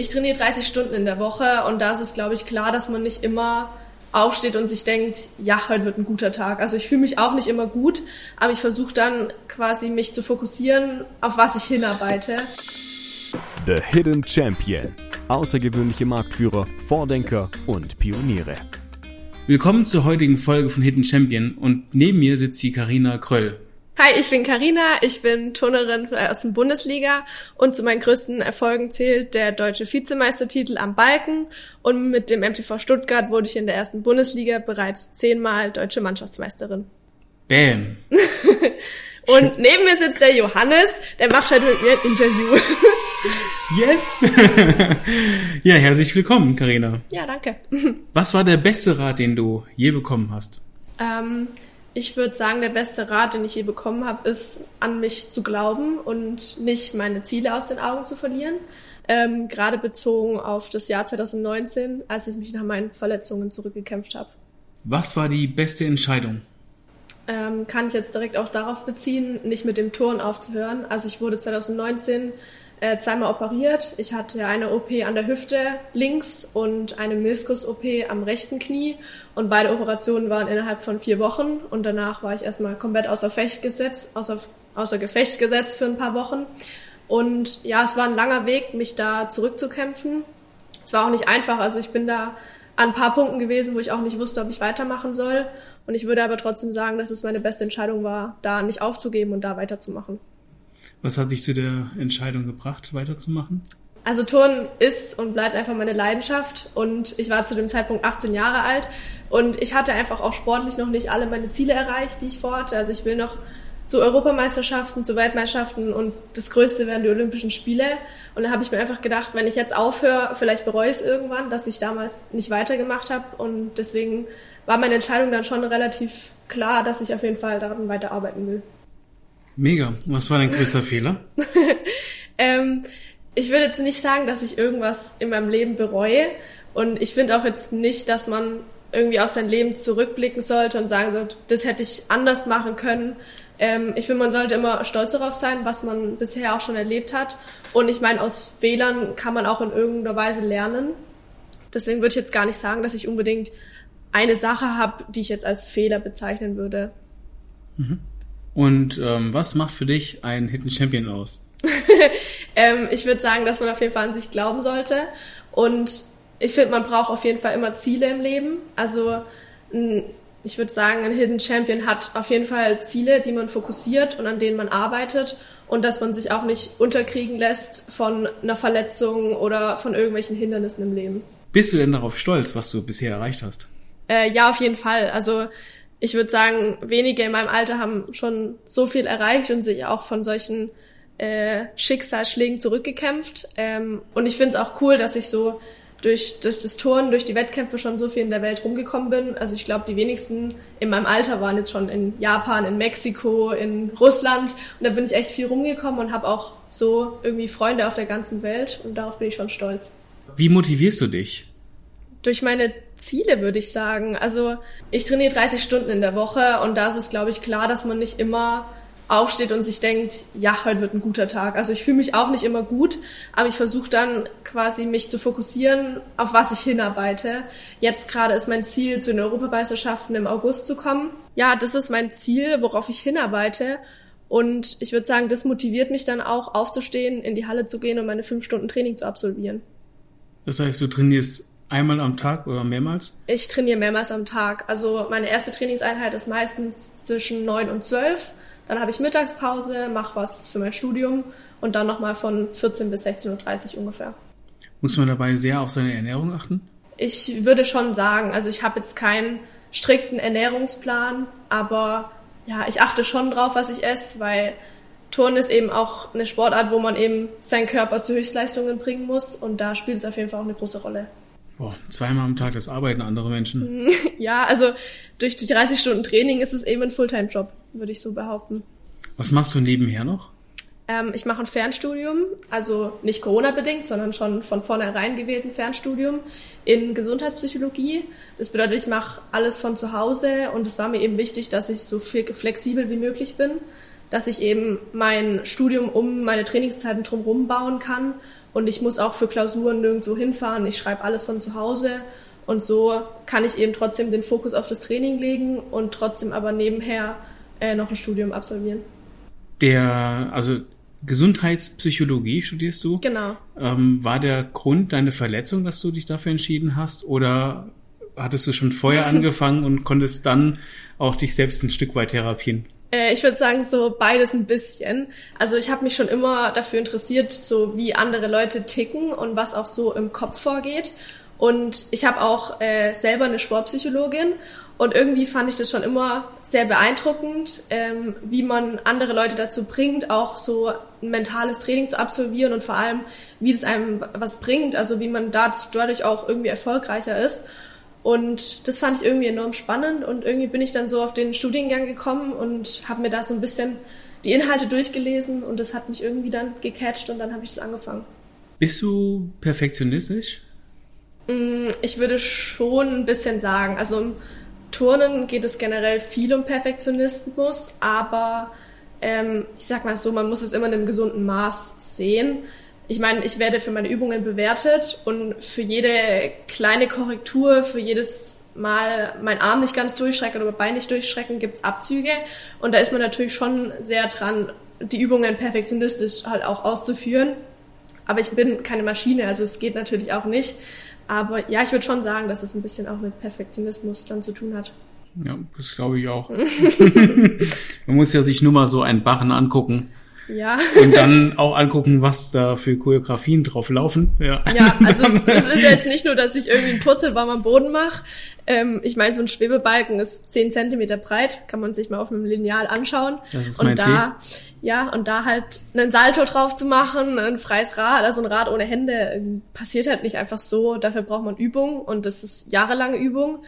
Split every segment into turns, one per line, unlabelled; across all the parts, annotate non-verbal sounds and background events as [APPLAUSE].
ich trainiere 30 Stunden in der Woche und da ist es, glaube ich, klar, dass man nicht immer aufsteht und sich denkt, ja, heute wird ein guter Tag. Also ich fühle mich auch nicht immer gut, aber ich versuche dann quasi mich zu fokussieren, auf was ich hinarbeite.
The Hidden Champion. Außergewöhnliche Marktführer, Vordenker und Pioniere.
Willkommen zur heutigen Folge von Hidden Champion und neben mir sitzt die Karina Kröll.
Hi, ich bin Karina, ich bin Turnerin aus der Bundesliga und zu meinen größten Erfolgen zählt der deutsche Vizemeistertitel am Balken und mit dem MTV Stuttgart wurde ich in der ersten Bundesliga bereits zehnmal deutsche Mannschaftsmeisterin.
Bam. [LAUGHS]
und neben mir sitzt der Johannes, der macht heute mit mir ein Interview. [LAUGHS]
Yes! [LAUGHS] ja, herzlich willkommen, Karina.
Ja, danke.
Was war der beste Rat, den du je bekommen hast?
Ähm, ich würde sagen, der beste Rat, den ich je bekommen habe, ist, an mich zu glauben und nicht meine Ziele aus den Augen zu verlieren. Ähm, gerade bezogen auf das Jahr 2019, als ich mich nach meinen Verletzungen zurückgekämpft habe.
Was war die beste Entscheidung?
Ähm, kann ich jetzt direkt auch darauf beziehen, nicht mit dem Turn aufzuhören. Also ich wurde 2019 äh, zweimal operiert. Ich hatte eine OP an der Hüfte links und eine Meniskus-OP am rechten Knie. Und beide Operationen waren innerhalb von vier Wochen. Und danach war ich erstmal komplett außer Fecht gesetzt, außer, außer Gefecht gesetzt für ein paar Wochen. Und ja, es war ein langer Weg, mich da zurückzukämpfen. Es war auch nicht einfach. Also ich bin da an ein paar Punkten gewesen, wo ich auch nicht wusste, ob ich weitermachen soll. Und ich würde aber trotzdem sagen, dass es meine beste Entscheidung war, da nicht aufzugeben und da weiterzumachen.
Was hat dich zu der Entscheidung gebracht, weiterzumachen?
Also Turnen ist und bleibt einfach meine Leidenschaft und ich war zu dem Zeitpunkt 18 Jahre alt und ich hatte einfach auch sportlich noch nicht alle meine Ziele erreicht, die ich vorhatte. Also ich will noch zu Europameisterschaften, zu Weltmeisterschaften und das Größte wären die Olympischen Spiele. Und da habe ich mir einfach gedacht, wenn ich jetzt aufhöre, vielleicht bereue ich es irgendwann, dass ich damals nicht weitergemacht habe. Und deswegen war meine Entscheidung dann schon relativ klar, dass ich auf jeden Fall daran weiterarbeiten will.
Mega. Was war dein größter Fehler? [LAUGHS]
ähm, ich würde jetzt nicht sagen, dass ich irgendwas in meinem Leben bereue. Und ich finde auch jetzt nicht, dass man irgendwie auf sein Leben zurückblicken sollte und sagen sollte, das hätte ich anders machen können. Ähm, ich finde, man sollte immer stolz darauf sein, was man bisher auch schon erlebt hat. Und ich meine, aus Fehlern kann man auch in irgendeiner Weise lernen. Deswegen würde ich jetzt gar nicht sagen, dass ich unbedingt eine Sache habe, die ich jetzt als Fehler bezeichnen würde.
Mhm. Und ähm, was macht für dich ein Hidden Champion aus? [LAUGHS]
ähm, ich würde sagen, dass man auf jeden Fall an sich glauben sollte. Und ich finde, man braucht auf jeden Fall immer Ziele im Leben. Also ich würde sagen, ein Hidden Champion hat auf jeden Fall Ziele, die man fokussiert und an denen man arbeitet und dass man sich auch nicht unterkriegen lässt von einer Verletzung oder von irgendwelchen Hindernissen im Leben.
Bist du denn darauf stolz, was du bisher erreicht hast?
Äh, ja, auf jeden Fall. Also ich würde sagen, wenige in meinem Alter haben schon so viel erreicht und sich auch von solchen äh, Schicksalsschlägen zurückgekämpft. Ähm, und ich finde es auch cool, dass ich so durch, durch das Turnen, durch die Wettkämpfe schon so viel in der Welt rumgekommen bin. Also ich glaube, die wenigsten in meinem Alter waren jetzt schon in Japan, in Mexiko, in Russland. Und da bin ich echt viel rumgekommen und habe auch so irgendwie Freunde auf der ganzen Welt. Und darauf bin ich schon stolz.
Wie motivierst du dich?
Durch meine Ziele, würde ich sagen. Also ich trainiere 30 Stunden in der Woche und da ist es, glaube ich, klar, dass man nicht immer aufsteht und sich denkt, ja, heute wird ein guter Tag. Also ich fühle mich auch nicht immer gut, aber ich versuche dann quasi mich zu fokussieren, auf was ich hinarbeite. Jetzt gerade ist mein Ziel, zu den Europameisterschaften im August zu kommen. Ja, das ist mein Ziel, worauf ich hinarbeite. Und ich würde sagen, das motiviert mich dann auch, aufzustehen, in die Halle zu gehen und meine fünf Stunden Training zu absolvieren.
Das heißt, du trainierst Einmal am Tag oder mehrmals?
Ich trainiere mehrmals am Tag. Also meine erste Trainingseinheit ist meistens zwischen neun und zwölf. Dann habe ich Mittagspause, mache was für mein Studium und dann nochmal von 14 bis 16.30 Uhr ungefähr.
Muss man dabei sehr auf seine Ernährung achten?
Ich würde schon sagen, also ich habe jetzt keinen strikten Ernährungsplan, aber ja, ich achte schon drauf, was ich esse, weil Turnen ist eben auch eine Sportart, wo man eben seinen Körper zu Höchstleistungen bringen muss und da spielt es auf jeden Fall auch eine große Rolle.
Boah, zweimal am Tag, das arbeiten andere Menschen. [LAUGHS]
Ja, also durch die 30 Stunden Training ist es eben ein Fulltime-Job, würde ich so behaupten.
Was machst du nebenher noch?
Ähm, ich mache ein Fernstudium, also nicht Corona-bedingt, sondern schon von vornherein gewählten Fernstudium in Gesundheitspsychologie. Das bedeutet, ich mache alles von zu Hause und es war mir eben wichtig, dass ich so viel flexibel wie möglich bin, dass ich eben mein Studium um meine Trainingszeiten drumherum bauen kann und ich muss auch für Klausuren nirgendwo hinfahren. Ich schreibe alles von zu Hause und so kann ich eben trotzdem den Fokus auf das Training legen und trotzdem aber nebenher äh, noch ein Studium absolvieren.
Der, also Gesundheitspsychologie studierst du?
Genau.
Ähm, war der Grund deine Verletzung, dass du dich dafür entschieden hast? Oder hattest du schon vorher [LAUGHS] angefangen und konntest dann auch dich selbst ein Stück weit therapieren?
Äh, ich würde sagen, so beides ein bisschen. Also ich habe mich schon immer dafür interessiert, so wie andere Leute ticken und was auch so im Kopf vorgeht. Und ich habe auch äh, selber eine Sportpsychologin und irgendwie fand ich das schon immer sehr beeindruckend, ähm, wie man andere Leute dazu bringt, auch so ein mentales Training zu absolvieren und vor allem, wie das einem was bringt, also wie man dadurch auch irgendwie erfolgreicher ist. Und das fand ich irgendwie enorm spannend und irgendwie bin ich dann so auf den Studiengang gekommen und habe mir da so ein bisschen die Inhalte durchgelesen und das hat mich irgendwie dann gecatcht und dann habe ich das angefangen.
Bist du perfektionistisch?
Mm, ich würde schon ein bisschen sagen. Also im Turnen geht es generell viel um Perfektionismus, aber ähm, ich sag mal so, man muss es immer in einem gesunden Maß sehen ich meine, ich werde für meine Übungen bewertet und für jede kleine Korrektur, für jedes Mal mein Arm nicht ganz durchschrecken oder mein Bein nicht durchschrecken, gibt's Abzüge. Und da ist man natürlich schon sehr dran, die Übungen perfektionistisch halt auch auszuführen. Aber ich bin keine Maschine, also es geht natürlich auch nicht. Aber ja, ich würde schon sagen, dass es ein bisschen auch mit Perfektionismus dann zu tun hat.
Ja, das glaube ich auch. [LAUGHS] Man muss ja sich nur mal so einen Barren angucken
ja.
Und dann auch angucken, was da für Choreografien drauf laufen.
Ja, ja [LAUGHS] also es, es, ist jetzt nicht nur, dass ich irgendwie einen Purzelbaum am Boden mache. Ähm, ich meine, so ein Schwebebalken ist zehn Zentimeter breit, kann man sich mal auf einem Lineal anschauen.
Das ist
und
mein
da, ja, und da halt einen Salto drauf zu machen, ein freies Rad, also ein Rad ohne Hände, passiert halt nicht einfach so. Dafür braucht man Übung und das ist jahrelange Übung.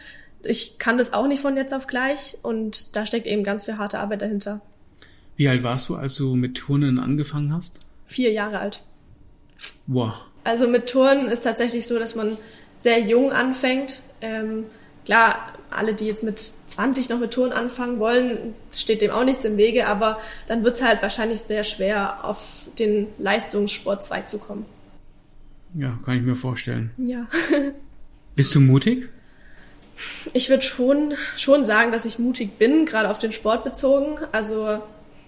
Ich kann das auch nicht von jetzt auf gleich und da steckt eben ganz viel harte Arbeit dahinter.
Wie alt warst du, als du mit Turnen angefangen hast?
Vier Jahre alt.
Wow.
Also mit Turnen ist tatsächlich so, dass man sehr jung anfängt. Ähm, klar, alle, die jetzt mit 20 noch mit Turnen anfangen wollen, steht dem auch nichts im Wege, aber dann wird es halt wahrscheinlich sehr schwer, auf den Leistungssportzweig zu kommen.
Ja, kann ich mir vorstellen.
Ja. [LAUGHS]
Bist du mutig?
Ich würde schon, schon sagen, dass ich mutig bin, gerade auf den Sport bezogen. Also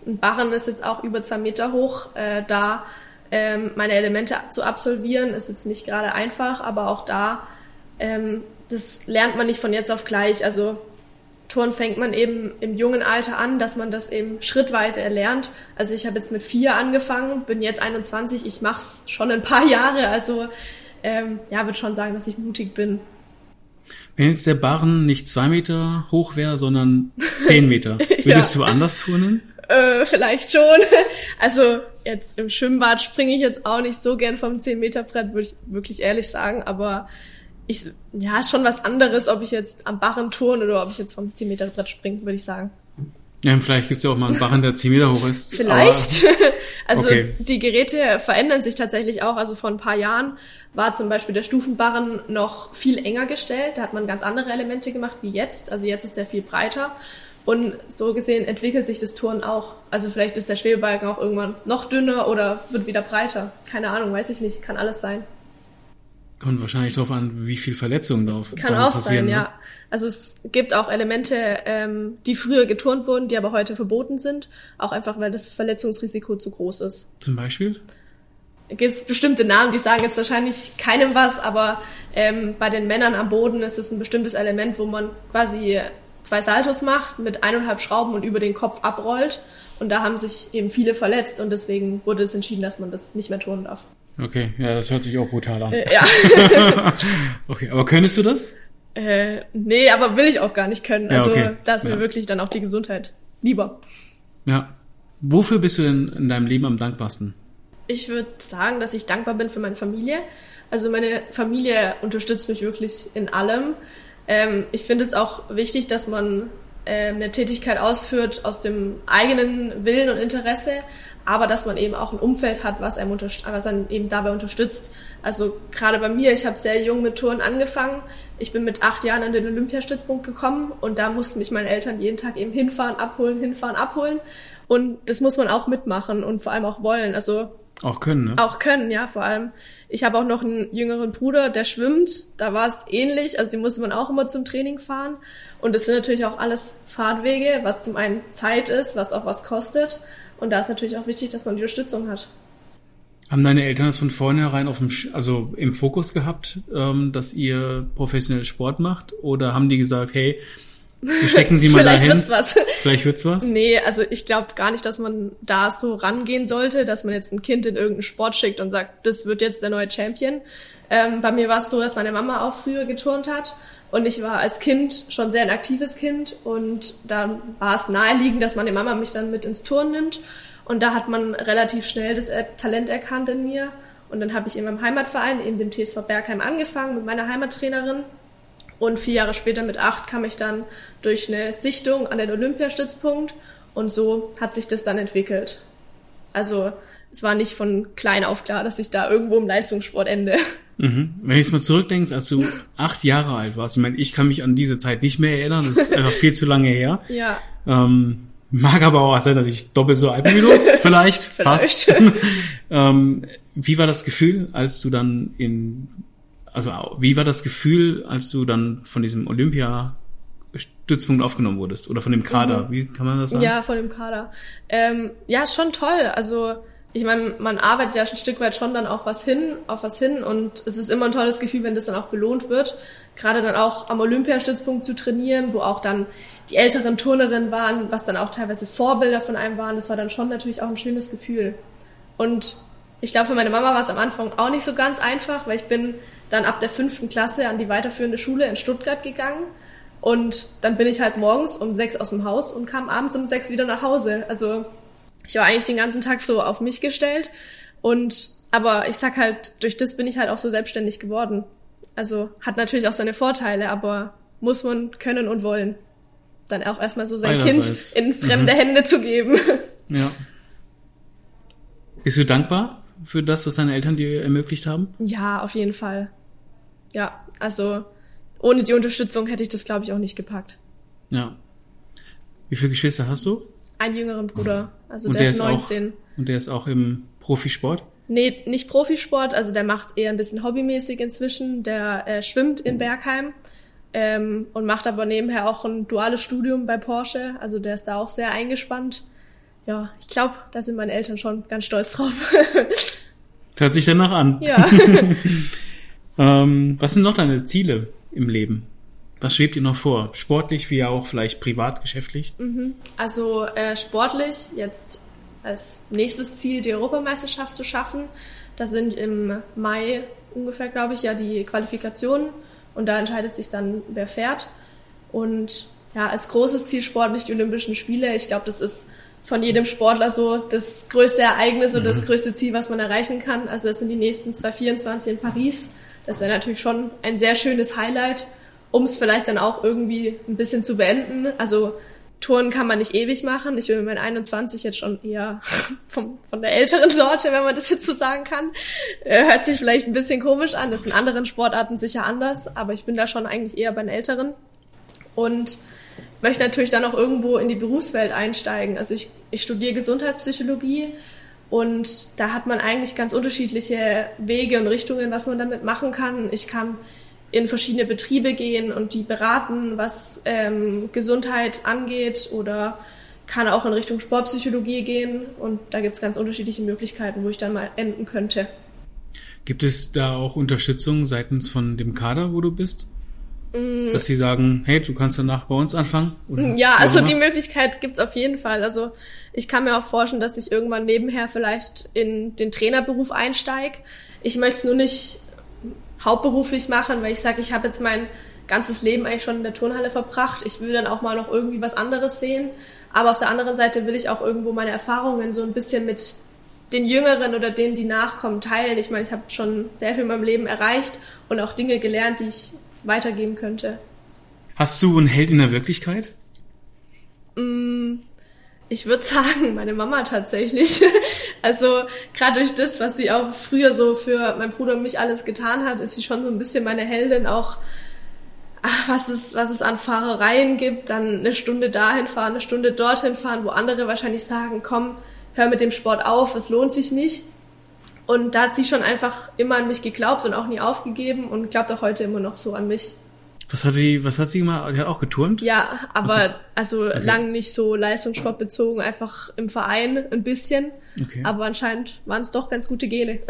ein Barren ist jetzt auch über zwei Meter hoch. Äh, da ähm, meine Elemente zu absolvieren, ist jetzt nicht gerade einfach, aber auch da, ähm, das lernt man nicht von jetzt auf gleich. Also Turn fängt man eben im jungen Alter an, dass man das eben schrittweise erlernt. Also ich habe jetzt mit vier angefangen, bin jetzt 21, ich mache es schon ein paar Jahre. Also ähm, ja, würde schon sagen, dass ich mutig bin.
Wenn jetzt der Barren nicht zwei Meter hoch wäre, sondern zehn Meter, [LAUGHS] würdest ja. du anders turnen?
Äh, vielleicht schon. [LAUGHS] Also jetzt im Schwimmbad springe ich jetzt auch nicht so gern vom 10-Meter-Brett, würde ich wirklich ehrlich sagen. Aber ich, ja, ist schon was anderes, ob ich jetzt am Barren turn oder ob ich jetzt vom 10-Meter-Brett springe, würde ich sagen.
Ja, vielleicht gibt's ja auch mal einen Barren, der 10 Meter hoch ist.
Vielleicht. [LAUGHS] also okay. die Geräte verändern sich tatsächlich auch. Also vor ein paar Jahren war zum Beispiel der Stufenbarren noch viel enger gestellt. Da hat man ganz andere Elemente gemacht wie jetzt. Also jetzt ist der viel breiter. Und so gesehen entwickelt sich das Turnen auch. Also vielleicht ist der Schwebebalken auch irgendwann noch dünner oder wird wieder breiter. Keine Ahnung, weiß ich nicht. Kann alles sein.
Kommt wahrscheinlich darauf an, wie viel Verletzungen da
Kann auch sein, ne? ja. Also es gibt auch Elemente, ähm, die früher geturnt wurden, die aber heute verboten sind. Auch einfach, weil das Verletzungsrisiko zu groß ist.
Zum Beispiel?
gibt es bestimmte Namen, die sagen jetzt wahrscheinlich keinem was, aber ähm, bei den Männern am Boden ist es ein bestimmtes Element, wo man quasi zwei Saltos macht, mit eineinhalb Schrauben und über den Kopf abrollt. Und da haben sich eben viele verletzt und deswegen wurde es entschieden, dass man das nicht mehr tun darf.
Okay, ja, das hört sich auch brutal an.
Äh, ja. [LAUGHS]
okay, aber könntest du das?
Äh, nee, aber will ich auch gar nicht können. Also ja, okay. da ist mir wirklich dann auch die Gesundheit lieber.
Ja. Wofür bist du denn in deinem Leben am dankbarsten?
Ich würde sagen, dass ich dankbar bin für meine Familie. Also meine Familie unterstützt mich wirklich in allem. Ähm, ich finde es auch wichtig, dass man äh, eine Tätigkeit ausführt aus dem eigenen Willen und Interesse, aber dass man eben auch ein Umfeld hat, was einem, was einem eben dabei unterstützt. Also gerade bei mir, ich habe sehr jung mit Touren angefangen. Ich bin mit acht Jahren an den Olympiastützpunkt gekommen und da mussten mich meine Eltern jeden Tag eben hinfahren, abholen, hinfahren, abholen. Und das muss man auch mitmachen und vor allem auch wollen. Also
Auch können, ne?
Auch können, ja, vor allem. Ich habe auch noch einen jüngeren Bruder, der schwimmt. Da war es ähnlich. Also die musste man auch immer zum Training fahren. Und es sind natürlich auch alles Fahrtwege, was zum einen Zeit ist, was auch was kostet. Und da ist natürlich auch wichtig, dass man die Unterstützung hat.
Haben deine Eltern das von vornherein auf dem, also im Fokus gehabt, ähm, dass ihr professionell Sport macht? Oder haben die gesagt, hey, stecken sie mal
Vielleicht
dahin?
wird's was.
Vielleicht wird's was?
Nee, also ich glaube gar nicht, dass man da so rangehen sollte, dass man jetzt ein Kind in irgendeinen Sport schickt und sagt, das wird jetzt der neue Champion. Ähm, bei mir war es so, dass meine Mama auch früher geturnt hat und ich war als Kind schon sehr ein aktives Kind und da war es naheliegend, dass meine Mama mich dann mit ins Turnen nimmt und da hat man relativ schnell das Talent erkannt in mir und dann habe ich in meinem Heimatverein, in dem TSV Bergheim angefangen mit meiner Heimattrainerin und vier Jahre später mit acht kam ich dann durch eine Sichtung an den Olympiastützpunkt und so hat sich das dann entwickelt. Also es war nicht von klein auf klar, dass ich da irgendwo im Leistungssport ende.
Mhm. Wenn du jetzt mal zurückdenkst, als du acht Jahre alt warst, ich meine, ich kann mich an diese Zeit nicht mehr erinnern, das ist einfach viel zu lange her. [LAUGHS]
Ja.
Ähm, mag aber auch sein, dass ich doppelt so alt bin wie du, [LAUGHS] vielleicht,
Vielleicht.
fast. [LAUGHS] ähm, wie war das Gefühl, als du dann in, also wie war das Gefühl, als du dann von diesem Olympia-Stützpunkt aufgenommen wurdest oder von dem Kader? Wie kann man das sagen?
Ja, von dem Kader. Ähm, ja, schon toll. Also ich meine, man arbeitet ja ein Stück weit schon dann auch was hin, auf was hin und es ist immer ein tolles Gefühl, wenn das dann auch belohnt wird. Gerade dann auch am Olympiastützpunkt zu trainieren, wo auch dann die älteren Turnerinnen waren, was dann auch teilweise Vorbilder von einem waren. Das war dann schon natürlich auch ein schönes Gefühl. Und ich glaube, für meine Mama war es am Anfang auch nicht so ganz einfach, weil ich bin dann ab der fünften Klasse an die weiterführende Schule in Stuttgart gegangen. Und dann bin ich halt morgens um sechs aus dem Haus und kam abends um sechs wieder nach Hause. Also ich war eigentlich den ganzen Tag so auf mich gestellt. Und aber ich sag halt, durch das bin ich halt auch so selbstständig geworden. Also hat natürlich auch seine Vorteile, aber muss man können und wollen. Dann auch erstmal so sein
Einerseits.
Kind in fremde Hände zu geben.
Ja. Bist du dankbar für das, was deine Eltern dir ermöglicht haben?
Ja, auf jeden Fall. Ja, also ohne die Unterstützung hätte ich das, glaube ich, auch nicht gepackt.
Ja. Wie viele Geschwister hast du?
Einen jüngeren Bruder, also
Und
der,
der
ist
ist auch-
19.
Und der ist auch im Profisport?
Nee, nicht Profisport, also der macht eher ein bisschen hobbymäßig inzwischen. Der äh, schwimmt in Bergheim ähm, und macht aber nebenher auch ein duales Studium bei Porsche. Also der ist da auch sehr eingespannt. Ja, ich glaube, da sind meine Eltern schon ganz stolz drauf. [LAUGHS]
Hört sich danach an.
ja. [LAUGHS]
Ähm, was sind noch deine Ziele im Leben? Was schwebt dir noch vor? Sportlich wie auch vielleicht privat, geschäftlich?
Also äh, sportlich jetzt als nächstes Ziel die Europameisterschaft zu schaffen. Da sind im Mai ungefähr, glaube ich, ja die Qualifikationen und da entscheidet sich dann, wer fährt. Und ja, als großes Ziel sportlich die Olympischen Spiele. Ich glaube, das ist von jedem Sportler so das größte Ereignis oder das größte Ziel, was man erreichen kann. Also das sind die nächsten 2024 in Paris. Das wäre natürlich schon ein sehr schönes Highlight, um es vielleicht dann auch irgendwie ein bisschen zu beenden. Also Touren kann man nicht ewig machen. Ich bin mit meinen 21 jetzt schon eher [LAUGHS] vom, von der älteren Sorte, wenn man das jetzt so sagen kann. Äh, hört sich vielleicht ein bisschen komisch an. Das ist in anderen Sportarten sicher anders, aber ich bin da schon eigentlich eher bei den älteren. Und möchte natürlich dann auch irgendwo in die Berufswelt einsteigen. Also ich, ich studiere Gesundheitspsychologie und da hat man eigentlich ganz unterschiedliche Wege und Richtungen, was man damit machen kann. Ich kann in verschiedene Betriebe gehen und die beraten, was ähm, Gesundheit angeht oder kann auch in Richtung Sportpsychologie gehen und da gibt es ganz unterschiedliche Möglichkeiten, wo ich dann mal enden könnte.
Gibt es da auch Unterstützung seitens von dem Kader, wo du bist?
Mm.
Dass sie sagen, hey, du kannst danach bei uns anfangen? Oder
Ja,
wie
also die Möglichkeit gibt's auf jeden Fall. Also ich kann mir auch vorstellen, dass ich irgendwann nebenher vielleicht in den Trainerberuf einsteige. Ich möchte es nur nicht hauptberuflich machen, weil ich sage, ich habe jetzt mein ganzes Leben eigentlich schon in der Turnhalle verbracht. Ich will dann auch mal noch irgendwie was anderes sehen. Aber auf der anderen Seite will ich auch irgendwo meine Erfahrungen so ein bisschen mit den Jüngeren oder denen, die nachkommen, teilen. Ich meine, ich habe schon sehr viel in meinem Leben erreicht und auch Dinge gelernt, die ich weitergeben könnte.
Hast du einen Held in der Wirklichkeit?
Ich würde [LAUGHS] sagen, meine Mama tatsächlich. [LAUGHS] Also gerade durch das, was sie auch früher so für meinen Bruder und mich alles getan hat, ist sie schon so ein bisschen meine Heldin. Auch ach, was es, was es an Fahrereien gibt, dann eine Stunde dahin fahren, eine Stunde dorthin fahren, wo andere wahrscheinlich sagen, komm, hör mit dem Sport auf, es lohnt sich nicht. Und da hat sie schon einfach immer an mich geglaubt und auch nie aufgegeben und glaubt auch heute immer noch so an mich.
Was hat die, was hat sie gemacht? Die hat auch geturnt?
Ja, aber okay. also okay. lang nicht so leistungssportbezogen, einfach im Verein ein bisschen. Okay. Aber anscheinend waren es doch ganz gute Gene. [LAUGHS]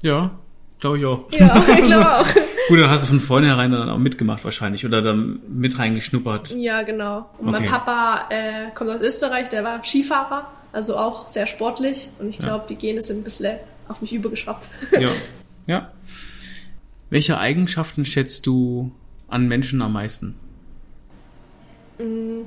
Ja, glaube ich auch.
Ja, ich glaube [LAUGHS] auch.
Gut, dann hast du von vornherein dann auch mitgemacht wahrscheinlich oder dann mit reingeschnuppert.
Ja, genau. Und okay. mein Papa äh, kommt aus Österreich, der war Skifahrer, also auch sehr sportlich. Und ich glaube, ja. die Gene sind ein bisschen auf mich übergeschwappt.
Ja, [LAUGHS] ja. Welche Eigenschaften schätzt du an Menschen am meisten?
Mm,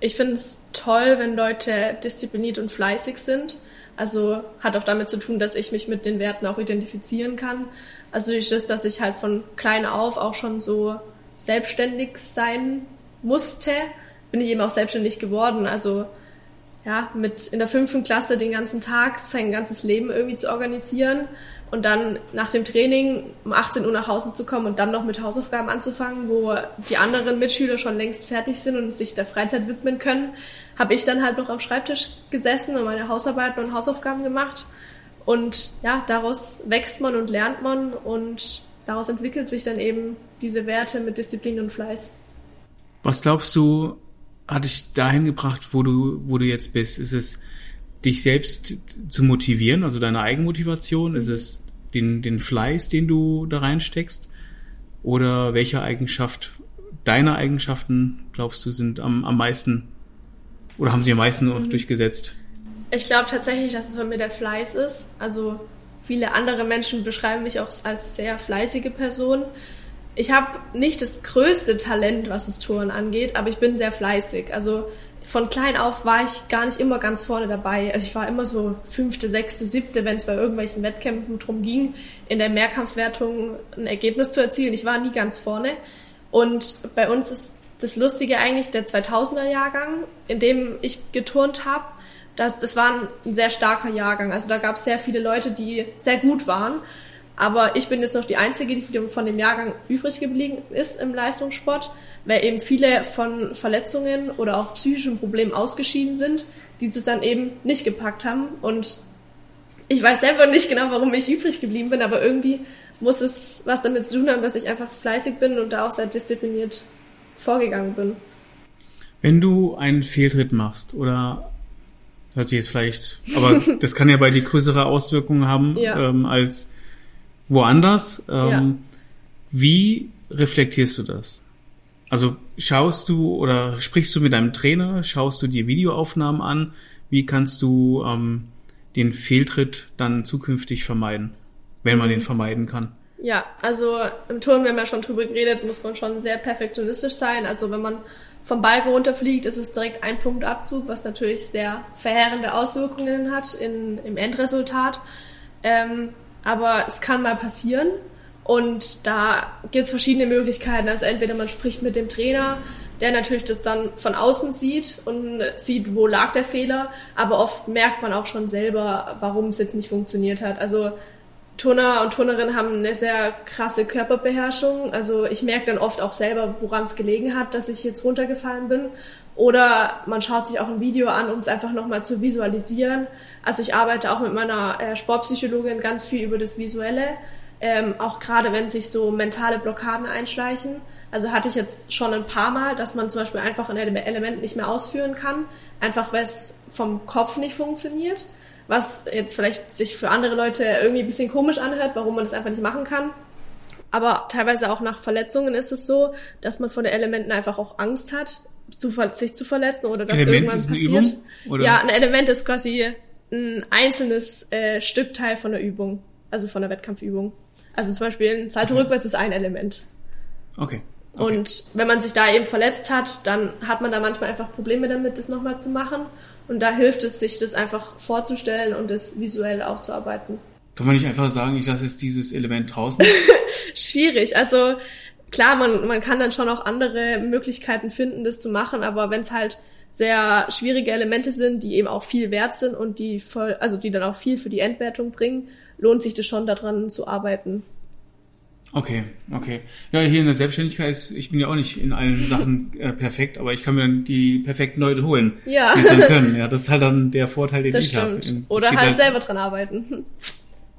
ich finde es toll, wenn Leute diszipliniert und fleißig sind. Also hat auch damit zu tun, dass ich mich mit den Werten auch identifizieren kann. Also durch das, dass ich halt von klein auf auch schon so selbstständig sein musste, bin ich eben auch selbstständig geworden. Also ja, mit in der fünften Klasse den ganzen Tag sein ganzes Leben irgendwie zu organisieren und dann nach dem Training um 18 Uhr nach Hause zu kommen und dann noch mit Hausaufgaben anzufangen, wo die anderen Mitschüler schon längst fertig sind und sich der Freizeit widmen können, habe ich dann halt noch am Schreibtisch gesessen und meine Hausarbeiten und Hausaufgaben gemacht. Und ja, daraus wächst man und lernt man und daraus entwickelt sich dann eben diese Werte mit Disziplin und Fleiß.
Was glaubst du, hat dich dahin gebracht, wo du, wo du jetzt bist? Ist es dich selbst zu motivieren, also deine Eigenmotivation? Mhm. Ist es den, den Fleiß, den du da reinsteckst? Oder welche Eigenschaft, deine Eigenschaften, glaubst du, sind am, am meisten oder haben sie am meisten mhm. durchgesetzt?
Ich glaube tatsächlich, dass es bei mir der Fleiß ist. Also viele andere Menschen beschreiben mich auch als sehr fleißige Person. Ich habe nicht das größte Talent, was das Touren angeht, aber ich bin sehr fleißig. Also von klein auf war ich gar nicht immer ganz vorne dabei. Also ich war immer so fünfte, sechste, siebte, wenn es bei irgendwelchen Wettkämpfen drum ging, in der Mehrkampfwertung ein Ergebnis zu erzielen. Ich war nie ganz vorne. Und bei uns ist das Lustige eigentlich der 2000er Jahrgang, in dem ich geturnt habe. Das, das war ein sehr starker Jahrgang. Also da gab es sehr viele Leute, die sehr gut waren. Aber ich bin jetzt noch die Einzige, die von dem Jahrgang übrig geblieben ist im Leistungssport, weil eben viele von Verletzungen oder auch psychischen Problemen ausgeschieden sind, die es dann eben nicht gepackt haben. Und ich weiß selber nicht genau, warum ich übrig geblieben bin, aber irgendwie muss es was damit zu tun haben, dass ich einfach fleißig bin und da auch sehr diszipliniert vorgegangen bin.
Wenn du einen Fehltritt machst oder hört sich jetzt vielleicht, aber [LAUGHS] das kann ja bei dir größere Auswirkungen haben ja. ähm, als woanders. Ähm, ja. Wie reflektierst du das? Also schaust du oder sprichst du mit deinem Trainer, schaust du dir Videoaufnahmen an? Wie kannst du ähm, den Fehltritt dann zukünftig vermeiden, wenn man den vermeiden kann?
Ja, also im Turnen, wenn man schon drüber geredet, muss man schon sehr perfektionistisch sein. Also wenn man vom Balken runterfliegt, ist es direkt ein Punktabzug, was natürlich sehr verheerende Auswirkungen hat in, im Endresultat. Ähm, aber es kann mal passieren. Und da gibt es verschiedene Möglichkeiten. Also entweder man spricht mit dem Trainer, der natürlich das dann von außen sieht und sieht, wo lag der Fehler. Aber oft merkt man auch schon selber, warum es jetzt nicht funktioniert hat. Also Turner und Turnerinnen haben eine sehr krasse Körperbeherrschung. Also ich merke dann oft auch selber, woran es gelegen hat, dass ich jetzt runtergefallen bin. Oder man schaut sich auch ein Video an, um es einfach nochmal zu visualisieren. Also ich arbeite auch mit meiner äh, Sportpsychologin ganz viel über das Visuelle, ähm, auch gerade wenn sich so mentale Blockaden einschleichen. Also hatte ich jetzt schon ein paar Mal, dass man zum Beispiel einfach ein Element nicht mehr ausführen kann, einfach weil es vom Kopf nicht funktioniert, was jetzt vielleicht sich für andere Leute irgendwie ein bisschen komisch anhört, warum man das einfach nicht machen kann. Aber teilweise auch nach Verletzungen ist es so, dass man vor den Elementen einfach auch Angst hat, zu, sich zu verletzen oder dass
Element
irgendwas passiert.
Übung, oder?
Ja, ein Element ist quasi ein einzelnes äh, Stückteil von der Übung, also von der Wettkampfübung. Also zum Beispiel ein Salto okay. rückwärts ist ein Element.
Okay.
okay. Und wenn man sich da eben verletzt hat, dann hat man da manchmal einfach Probleme damit, das nochmal zu machen. Und da hilft es, sich das einfach vorzustellen und das visuell auch zu arbeiten.
Kann man nicht einfach sagen, ich lasse jetzt dieses Element draußen? [LAUGHS]
Schwierig. Also klar, man, man kann dann schon auch andere Möglichkeiten finden, das zu machen, aber wenn es halt sehr schwierige Elemente sind, die eben auch viel wert sind und die voll, also die dann auch viel für die Endwertung bringen, lohnt sich das schon daran zu arbeiten.
Okay, okay. Ja, hier in der Selbstständigkeit ist, ich bin ja auch nicht in allen [LAUGHS] Sachen äh, perfekt, aber ich kann mir die perfekten Leute holen,
ja.
die es dann können. Ja, das ist halt dann der Vorteil, den
das
ich habe.
Oder halt, halt selber dran arbeiten.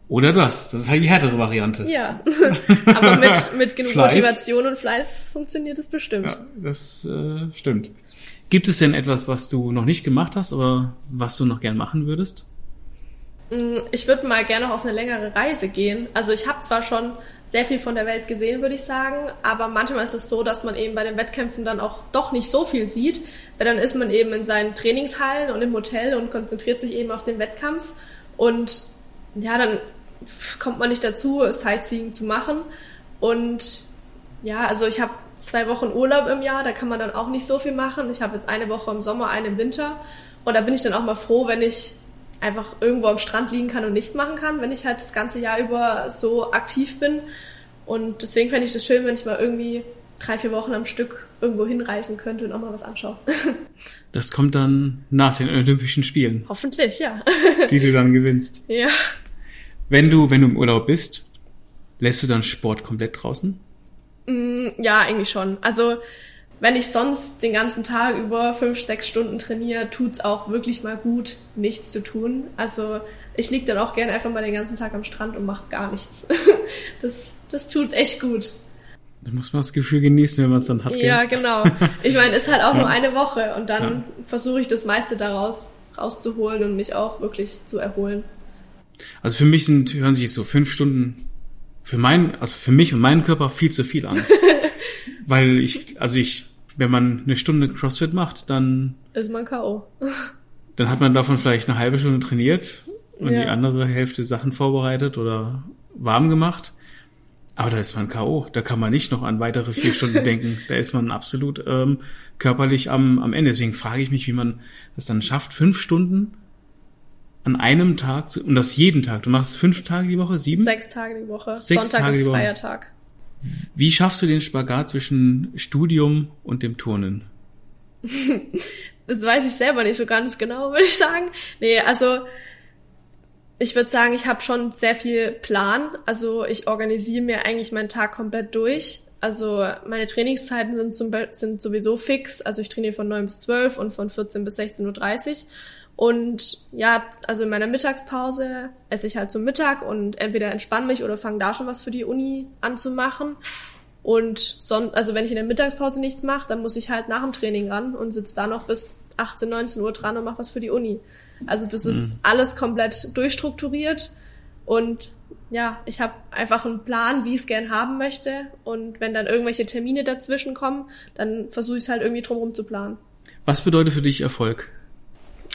Oder das. Das ist halt die härtere Variante.
Ja, [LAUGHS] aber mit, mit genug
Fleiß.
Motivation und Fleiß funktioniert es bestimmt.
Ja, das äh, stimmt. Gibt es denn etwas, was du noch nicht gemacht hast, aber was du noch gern machen würdest?
Mm, Ich würde mal gerne noch auf eine längere Reise gehen. Also ich habe zwar schon sehr viel von der Welt gesehen, würde ich sagen, aber manchmal ist es so, dass man eben bei den Wettkämpfen dann auch doch nicht so viel sieht, weil dann ist man eben in seinen Trainingshallen und im Hotel und konzentriert sich eben auf den Wettkampf und ja, dann kommt man nicht dazu, Sightseeing zu machen und ja, also ich habe zwei Wochen Urlaub im Jahr, da kann man dann auch nicht so viel machen. Ich habe jetzt eine Woche im Sommer, eine im Winter und da bin ich dann auch mal froh, wenn ich einfach irgendwo am Strand liegen kann und nichts machen kann, wenn ich halt das ganze Jahr über so aktiv bin. Und deswegen fände ich das schön, wenn ich mal irgendwie drei, vier Wochen am Stück irgendwo hinreisen könnte und auch mal was anschaue. [LAUGHS]
Das kommt dann nach den Olympischen Spielen,
Hoffentlich, ja.
die du dann gewinnst.
ja.
Wenn du, wenn du im Urlaub bist, lässt du dann Sport komplett draußen?
Mm, Ja, eigentlich schon. Also wenn ich sonst den ganzen Tag über fünf, sechs Stunden trainiere, tut's auch wirklich mal gut, nichts zu tun. Also ich lieg dann auch gerne einfach mal den ganzen Tag am Strand und mache gar nichts. [LAUGHS] Das, das tut echt gut.
Da muss man das Gefühl genießen, wenn man es dann hat.
Ja,
gell?
genau. Ich meine, ist halt auch [LAUGHS]
Ja.
nur eine Woche und dann
Ja.
versuche ich das meiste daraus rauszuholen und mich auch wirklich zu erholen.
Also für mich sind, hören sich so fünf Stunden für mein, also für mich und meinen Körper viel zu viel an. [LAUGHS] Weil ich, also ich, wenn man eine Stunde CrossFit macht, dann,
Ist man K.O. [LAUGHS]
dann hat man davon vielleicht eine halbe Stunde trainiert und
Ja.
die andere Hälfte Sachen vorbereitet oder warm gemacht. Aber da ist man K.O. Da kann man nicht noch an weitere vier Stunden [LAUGHS] denken. Da ist man absolut ähm, körperlich am, am Ende. Deswegen frage ich mich, wie man das dann schafft, fünf Stunden an einem Tag und das jeden Tag. Du machst fünf Tage die Woche, sieben?
Sechs Tage die Woche.
Sechs
Sonntag
Tage
ist
die Woche.
freier Tag.
Wie schaffst du den Spagat zwischen Studium und dem Turnen? [LAUGHS]
Das weiß ich selber nicht so ganz genau, [LAUGHS] würde ich sagen. Nee, also ich würde sagen, ich habe schon sehr viel Plan. Also ich organisiere mir eigentlich meinen Tag komplett durch. Also meine Trainingszeiten sind, zum, sind sowieso fix. Also ich trainiere von 9 bis 12 und von 14 bis 16.30 Uhr. Und ja, also in meiner Mittagspause esse ich halt zum Mittag und entweder entspanne mich oder fange da schon was für die Uni an zu machen. Und son also wenn ich in der Mittagspause nichts mache, dann muss ich halt nach dem Training ran und sitze da noch bis 18, 19 Uhr dran und mache was für die Uni. Also das ist alles komplett durchstrukturiert und ja, ich habe einfach einen Plan, wie ich es gern haben möchte und wenn dann irgendwelche Termine dazwischen kommen, dann versuche ich es halt irgendwie drumherum zu planen.
Was bedeutet für dich Erfolg?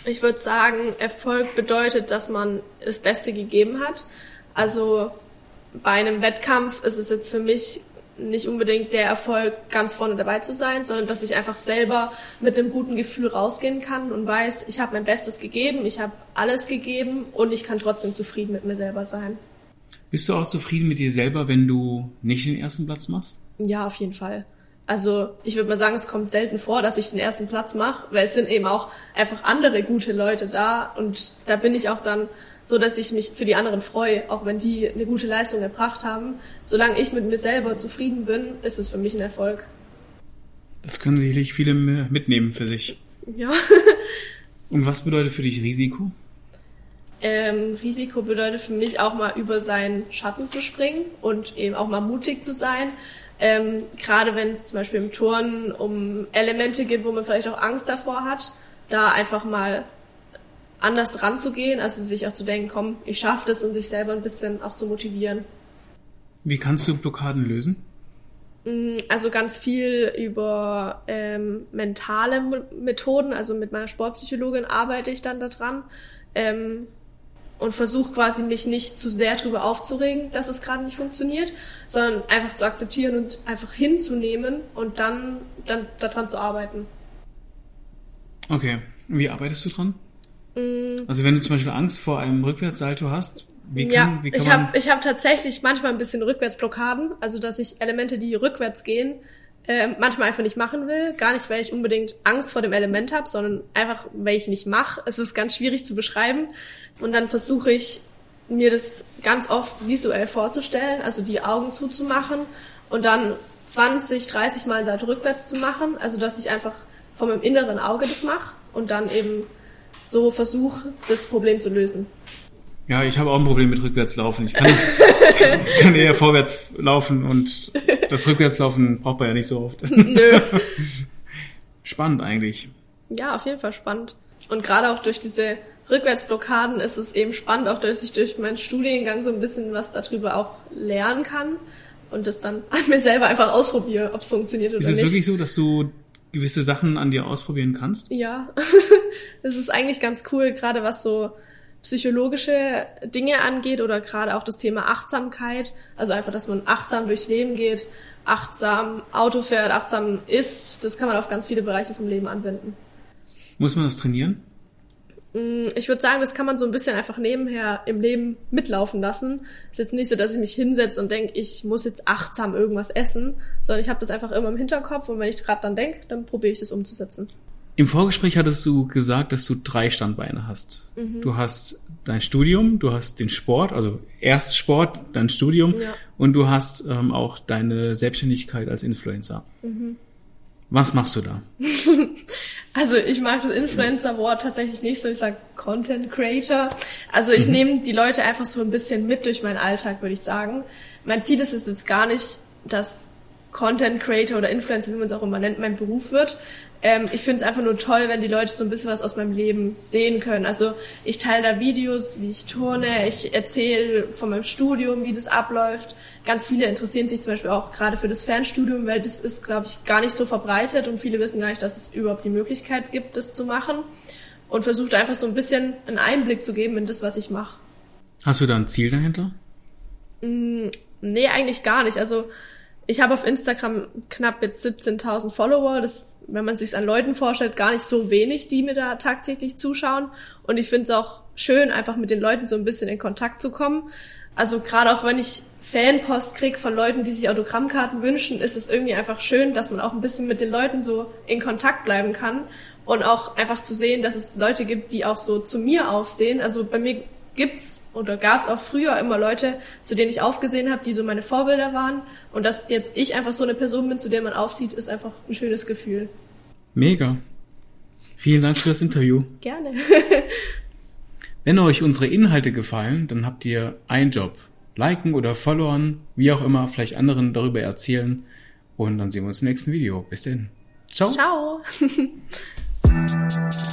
Ich würde sagen, Erfolg bedeutet, dass man das Beste gegeben hat. Also bei einem Wettkampf ist es jetzt für mich nicht unbedingt der Erfolg, ganz vorne dabei zu sein, sondern dass ich einfach selber mit einem guten Gefühl rausgehen kann und weiß, ich habe mein Bestes gegeben, ich habe alles gegeben und ich kann trotzdem zufrieden mit mir selber sein.
Bist du auch zufrieden mit dir selber, wenn du nicht den ersten Platz machst?
Ja, auf jeden Fall. Also ich würde mal sagen, es kommt selten vor, dass ich den ersten Platz mache, weil es sind eben auch einfach andere gute Leute da und da bin ich auch dann so, dass ich mich für die anderen freue, auch wenn die eine gute Leistung erbracht haben. Solange ich mit mir selber zufrieden bin, ist es für mich ein Erfolg.
Das können sicherlich viele mitnehmen für sich.
Ja. [LAUGHS]
Und was bedeutet für dich Risiko?
Ähm, Risiko bedeutet für mich auch mal über seinen Schatten zu springen und eben auch mal mutig zu sein. Ähm, gerade wenn es zum Beispiel im Turnen um Elemente geht, wo man vielleicht auch Angst davor hat, da einfach mal anders dran zu gehen, also sich auch zu denken, komm, ich schaffe das und sich selber ein bisschen auch zu motivieren.
Wie kannst du Blockaden lösen?
Mm, Also ganz viel über ähm, mentale Methoden, also mit meiner Sportpsychologin arbeite ich dann daran ähm, und versuche quasi mich nicht zu sehr darüber aufzuregen, dass es gerade nicht funktioniert, sondern einfach zu akzeptieren und einfach hinzunehmen und dann, dann daran zu arbeiten.
Okay. Wie arbeitest du dran? Also wenn du zum Beispiel Angst vor einem Rückwärtssalto hast, wie kann,
ja,
wie kann
ich habe ich hab tatsächlich manchmal ein bisschen Rückwärtsblockaden, also dass ich Elemente, die rückwärts gehen, ähm, manchmal einfach nicht machen will. Gar nicht, weil ich unbedingt Angst vor dem Element habe, sondern einfach, weil ich nicht mache. Es ist ganz schwierig zu beschreiben. Und dann versuche ich, mir das ganz oft visuell vorzustellen, also die Augen zuzumachen und dann 20, 30 Mal Salto rückwärts zu machen, also dass ich einfach von meinem inneren Auge das mache und dann eben so versuche, das Problem zu lösen.
Ja, ich habe auch ein Problem mit Rückwärtslaufen. Ich kann, kann eher vorwärts laufen und das Rückwärtslaufen braucht man ja nicht so oft.
Nö. [LAUGHS]
Spannend eigentlich.
Ja, auf jeden Fall spannend. Und gerade auch durch diese Rückwärtsblockaden ist es eben spannend, auch dass ich durch meinen Studiengang so ein bisschen was darüber auch lernen kann und das dann an mir selber einfach ausprobiere, ob es funktioniert oder
Ist es
nicht.
wirklich so, dass du gewisse Sachen an dir ausprobieren kannst?
Ja, [LAUGHS] das ist eigentlich ganz cool, gerade was so psychologische Dinge angeht oder gerade auch das Thema Achtsamkeit. Also einfach, dass man achtsam durchs Leben geht, achtsam Auto fährt, achtsam isst. Das kann man auf ganz viele Bereiche vom Leben anwenden.
Muss man das trainieren?
Ich würde sagen, das kann man so ein bisschen einfach nebenher im Leben mitlaufen lassen. Ist jetzt nicht so, dass ich mich hinsetze und denke, ich muss jetzt achtsam irgendwas essen, sondern ich habe das einfach immer im Hinterkopf und wenn ich gerade dann denke, dann probiere ich das umzusetzen.
Im Vorgespräch hattest du gesagt, dass du drei Standbeine hast.
Mhm.
Du hast dein Studium, du hast den Sport, also erst Sport, dann Studium
Ja.
und du hast ähm, auch deine Selbstständigkeit als Influencer.
Mhm.
Was machst du da? [LAUGHS]
Also ich mag das Influencer-Wort tatsächlich nicht so, ich sag Content Creator. Also ich nehme die Leute einfach so ein bisschen mit durch meinen Alltag, würde ich sagen. Mein Ziel ist es jetzt gar nicht, dass Content Creator oder Influencer, wie man es auch immer nennt, mein Beruf wird. Ähm, ich finde es einfach nur toll, wenn die Leute so ein bisschen was aus meinem Leben sehen können. Also ich teile da Videos, wie ich turne, ich erzähle von meinem Studium, wie das abläuft. Ganz viele interessieren sich zum Beispiel auch gerade für das Fernstudium, weil das ist, glaube ich, gar nicht so verbreitet und viele wissen gar nicht, dass es überhaupt die Möglichkeit gibt, das zu machen. Und versuche einfach so ein bisschen einen Einblick zu geben in das, was ich mache.
Hast du da ein Ziel dahinter?
Nee, eigentlich gar nicht. Also ich habe auf Instagram knapp jetzt 17.000 Follower. Das, wenn man sich an Leuten vorstellt, gar nicht so wenig, die mir da tagtäglich zuschauen. Und ich finde es auch schön, einfach mit den Leuten so ein bisschen in Kontakt zu kommen. Also gerade auch wenn ich Fanpost krieg von Leuten, die sich Autogrammkarten wünschen, ist es irgendwie einfach schön, dass man auch ein bisschen mit den Leuten so in Kontakt bleiben kann und auch einfach zu sehen, dass es Leute gibt, die auch so zu mir aufsehen. Also bei mir gibt's oder gab's auch früher immer Leute, zu denen ich aufgesehen habe, die so meine Vorbilder waren. Und dass jetzt ich einfach so eine Person bin, zu der man aufsieht, ist einfach ein schönes Gefühl.
Mega. Vielen Dank für das Interview.
Gerne. [LAUGHS]
Wenn euch unsere Inhalte gefallen, dann habt ihr einen Job. Liken oder followen, wie auch immer, vielleicht anderen darüber erzählen. Und dann sehen wir uns im nächsten Video. Bis denn. Ciao.
Ciao. [LAUGHS]